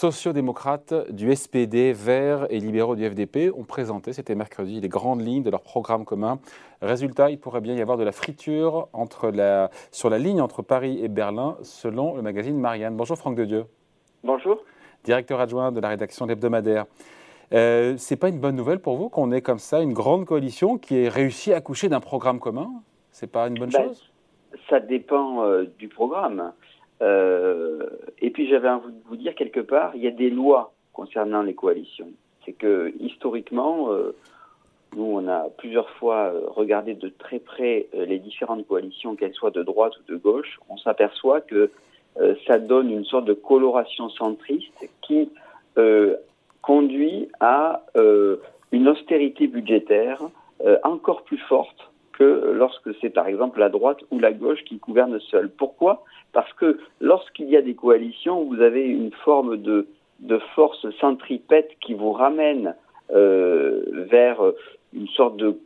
sociodémocrates du SPD, Verts et libéraux du FDP ont présenté, c'était mercredi, les grandes lignes de leur programme commun. Résultat, il pourrait bien y avoir de la friture entre la, sur la ligne entre Paris et Berlin, selon le magazine Marianne. Bonjour Franck de Dieu. Bonjour. Directeur adjoint de la rédaction de l'hebdomadaire. Euh, c'est pas une bonne nouvelle pour vous qu'on ait comme ça une grande coalition qui ait réussi à accoucher d'un programme commun? C'est pas une bonne ben, chose? Ça dépend euh, du programme. Euh, et puis j'avais envie de vous dire quelque part, il y a des lois concernant les coalitions. C'est que historiquement, euh, nous on a plusieurs fois euh, regardé de très près les différentes coalitions, qu'elles soient de droite ou de gauche. On s'aperçoit que ça donne une sorte de coloration centriste qui conduit à une austérité budgétaire encore plus forte que lorsque c'est par exemple la droite ou la gauche qui gouverne seule. Pourquoi? Parce que lorsqu'il y a des coalitions, vous avez une forme de, de force centripète qui vous ramène euh, vers une sorte de,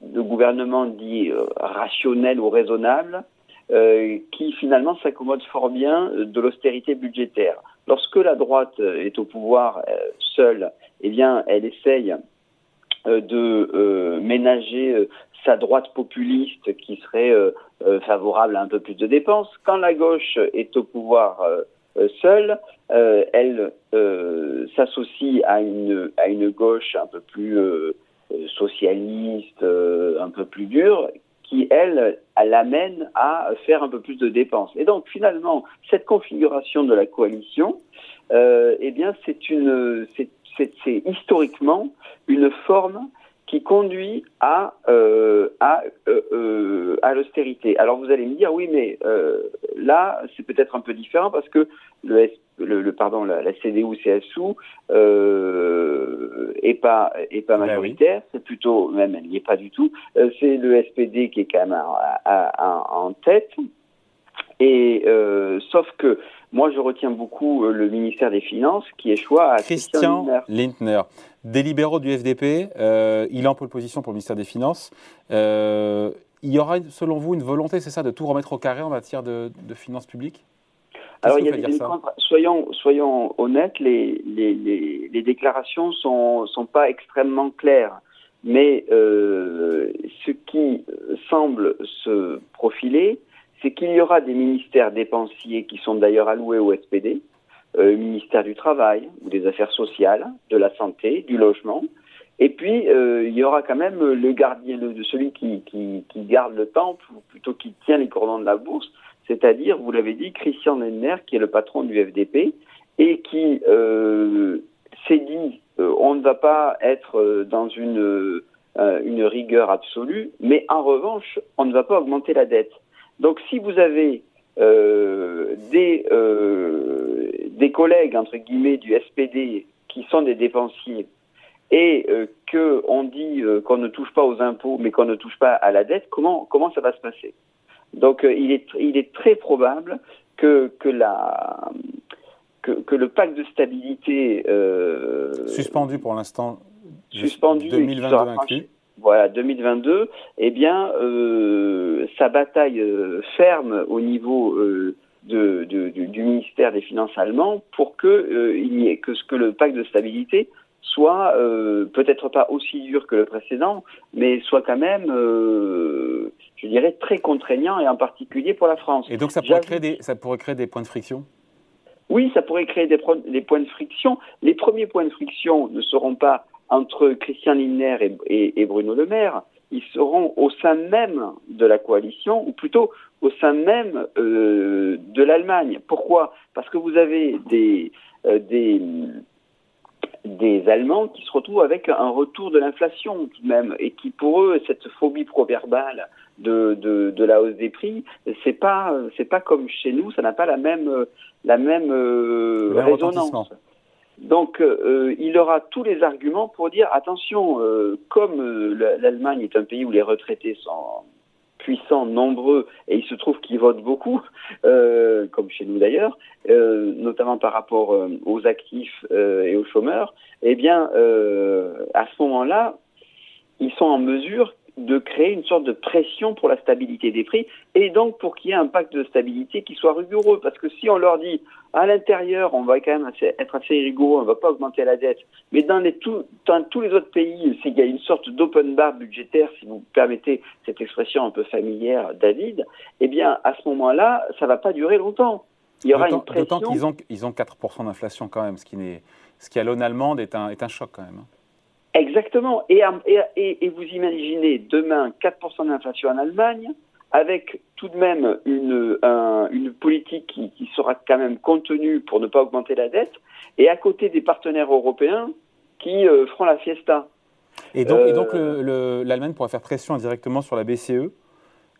de gouvernement dit euh, rationnel ou raisonnable, euh, qui finalement s'accommode fort bien de l'austérité budgétaire. Lorsque la droite est au pouvoir seule, eh bien, elle essaye de ménager sa droite populiste qui serait euh, euh, favorable à un peu plus de dépenses. Quand la gauche est au pouvoir euh, seule, elle s'associe à une, à une gauche un peu plus socialiste, un peu plus dure, qui, elle, l'amène à faire un peu plus de dépenses. Et donc, finalement, cette configuration de la coalition, eh bien, c'est une, historiquement une forme qui conduit à euh, à euh, euh, à l'austérité. Alors vous allez me dire oui, mais là c'est peut-être un peu différent parce que le, le, pardon la, la CDU CSU est pas est pas ben majoritaire, c'est plutôt même elle n'y est pas du tout. c'est le SPD qui est quand même en tête. Et sauf que moi, je retiens beaucoup le ministère des Finances qui échoue à Christian, Christian Lindner des libéraux du FDP. Euh, il est en pole position pour le ministère des Finances. Euh, il y aura, selon vous, une volonté, c'est ça, de tout remettre au carré en matière de, finances publiques? Alors, il y a des soyons, soyons honnêtes, les, les, les, déclarations sont, sont pas extrêmement claires. Mais euh, ce qui semble se profiler, c'est qu'il y aura des ministères dépensiers qui sont d'ailleurs alloués au SPD, euh, ministère du Travail ou des Affaires sociales, de la santé, du logement. Et puis, euh, il y aura quand même le gardien, de celui qui, garde le temple, ou plutôt qui tient les cordons de la bourse, c'est-à-dire, vous l'avez dit, Christian Lindner, qui est le patron du FDP, et qui euh, s'est dit, on ne va pas être dans une rigueur absolue, mais en revanche, on ne va pas augmenter la dette. Donc, si vous avez des des collègues, entre guillemets, du SPD qui sont des dépensiers et euh, qu'on dit euh, qu'on ne touche pas aux impôts mais qu'on ne touche pas à la dette, comment, comment ça va se passer? Donc euh, il, est, il est très probable que, que, la, que, que le pacte de stabilité... suspendu pour l'instant, suspendu 2022 inclus voilà, 2022, eh bien, sa bataille ferme au niveau de, du ministère des Finances allemand pour que euh, il y ait, que ce que le pacte de stabilité soit euh, peut-être pas aussi dur que le précédent, mais soit quand même, euh, je dirais, très contraignant et en particulier pour la France. Et donc ça pourrait créer des, ça pourrait créer des points de friction? Oui, ça pourrait créer des, des, points de friction. Les premiers points de friction ne seront pas entre Christian Lindner et, et Bruno Le Maire, ils seront au sein même de la coalition, ou plutôt au sein même euh, de l'Allemagne. Pourquoi? Parce que vous avez des, euh, des, des Allemands qui se retrouvent avec un retour de l'inflation tout de même, et qui pour eux, cette phobie proverbale de, de, de la hausse des prix, c'est pas c'est pas comme chez nous, ça n'a pas la même la même euh, résonance. Donc, euh, il aura tous les arguments pour dire attention, euh, comme euh, l'Allemagne est un pays où les retraités sont puissants, nombreux, et il se trouve qu'ils votent beaucoup, comme chez nous d'ailleurs, notamment par rapport aux actifs et aux chômeurs, eh bien, à ce moment-là, ils sont en mesure de créer une sorte de pression pour la stabilité des prix et donc pour qu'il y ait un pacte de stabilité qui soit rigoureux. Parce que si on leur dit à l'intérieur, on va quand même être assez rigoureux, on ne va pas augmenter la dette, mais dans, les, dans tous les autres pays, s'il y a une sorte d'open bar budgétaire, si vous permettez cette expression un peu familière, David, eh bien à ce moment-là, ça ne va pas durer longtemps. Il y aura une pression. D'autant qu'ils ont, ils ont 4% d'inflation quand même, ce qui, ce qui à l'aune allemande est un, est un choc quand même. Exactement. Et, et, et, vous imaginez demain 4% d'inflation en Allemagne, avec tout de même une, une politique qui, qui, sera quand même contenue pour ne pas augmenter la dette, et à côté des partenaires européens qui euh, feront la fiesta. Et donc, donc euh, l'Allemagne pourrait faire pression indirectement sur la BCE,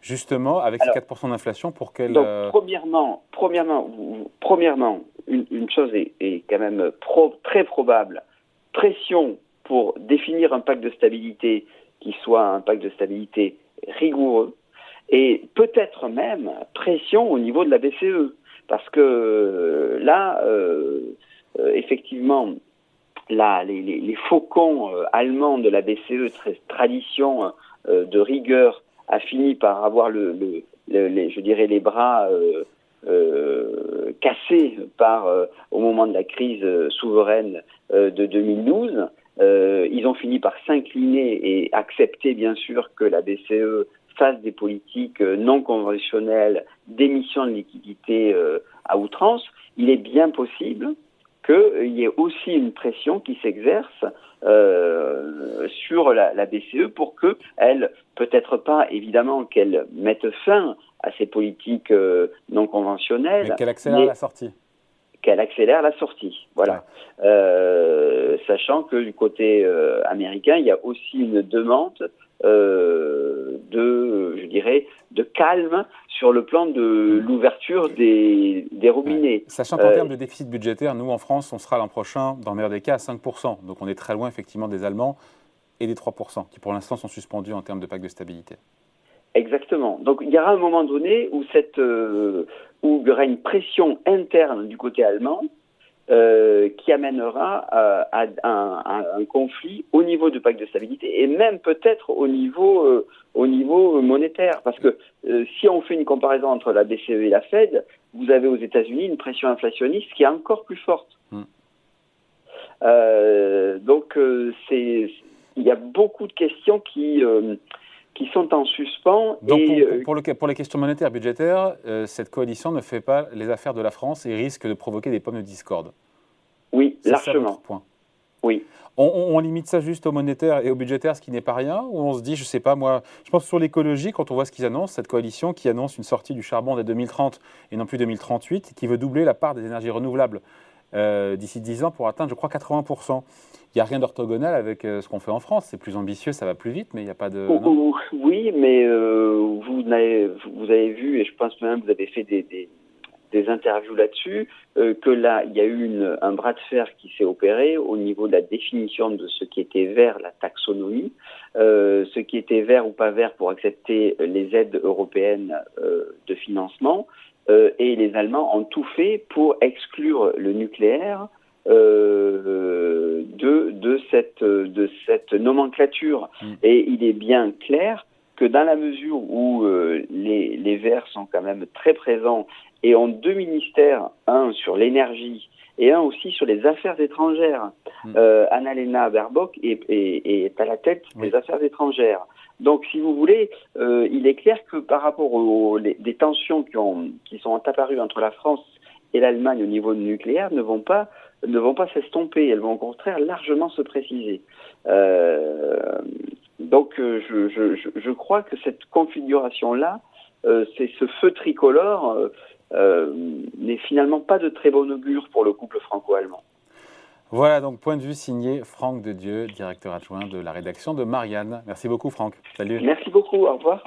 justement, avec ces 4% d'inflation pour qu'elle... Donc, euh, premièrement, premièrement, premièrement une, une chose est, est, quand même pro, très probable, pression pour définir un pacte de stabilité qui soit un pacte de stabilité rigoureux et peut-être même pression au niveau de la BCE. Parce que euh, là, euh, euh, effectivement, là, les, faucons allemands de la BCE, tradition de rigueur, a fini par avoir le, les, je dirais les bras cassés par au moment de la crise souveraine de 2012. Euh, ils ont fini par s'incliner et accepter bien sûr que la BCE fasse des politiques euh, non conventionnelles d'émission de liquidités euh, à outrance. Il est bien possible qu'il y ait aussi une pression qui s'exerce euh, sur la, la, BCE pour qu'elle, peut-être pas évidemment qu'elle mette fin à ces politiques non conventionnelles. Mais qu'elle accélère la sortie qu'elle accélère la sortie. Voilà. Euh, sachant que du côté euh, américain, il y a aussi une demande euh, de, je dirais, de calme sur le plan de l'ouverture des, des, robinets. Sachant qu'en termes de déficit budgétaire, nous en France, on sera l'an prochain, dans le meilleur des cas, à 5%. Donc on est très loin effectivement des Allemands et des 3%, qui pour l'instant sont suspendus en termes de pacte de stabilité. Exactement. Donc il y aura un moment donné où, cette, euh, où il y aura une pression interne du côté allemand euh, qui amènera euh, à, un, un, conflit au niveau du pacte de stabilité et même peut-être au niveau euh, au niveau monétaire parce que euh, si on fait une comparaison entre la BCE et la Fed, vous avez aux États-Unis une pression inflationniste qui est encore plus forte. Hmm. donc c'est il y a beaucoup de questions qui qui sont en suspens. Donc pour, euh, pour, les questions monétaires budgétaires, euh, cette coalition ne fait pas les affaires de la France et risque de provoquer des pommes de discorde. Oui, largement. point. Oui. On, limite ça juste au monétaire et au budgétaire, ce qui n'est pas rien, ou on se dit, je ne sais pas, moi, je pense sur l'écologie, quand on voit ce qu'ils annoncent, cette coalition qui annonce une sortie du charbon dès 2030 et non plus 2038, qui veut doubler la part des énergies renouvelables euh, d'ici 10 ans pour atteindre, je crois, 80%. Il n'y a rien d'orthogonal avec euh, ce qu'on fait en France. C'est plus ambitieux, ça va plus vite, mais il n'y a pas de. oui, mais euh, vous, avez, vous avez vu, et je pense même que vous avez fait des, des, des interviews là-dessus, que là, il y a eu une, un bras de fer qui s'est opéré au niveau de la définition de ce qui était vert, la taxonomie, ce qui était vert ou pas vert pour accepter les aides européennes de financement. Euh, et les Allemands ont tout fait pour exclure le nucléaire euh, de, de, cette, de cette nomenclature. Mm. Et il est bien clair que dans la mesure où euh, les, Verts sont quand même très présents et ont deux ministères, un sur l'énergie et un aussi sur les affaires étrangères. Mm. Euh, Annalena Baerbock est, est, est, à la tête des affaires étrangères. Donc, si vous voulez, euh, il est clair que par rapport aux des tensions qui, ont, qui sont apparues entre la France et l'Allemagne au niveau nucléaire ne vont pas ne vont pas s'estomper, elles vont au contraire largement se préciser. Euh, donc, euh, je, je, je, crois que cette configuration-là, c'est ce feu tricolore, euh, euh, n'est finalement pas de très bon augure pour le couple franco-allemand. Voilà donc point de vue signé Franck de Dieu, directeur adjoint de la rédaction de Marianne. Merci beaucoup Franck. Salut. Merci beaucoup, au revoir.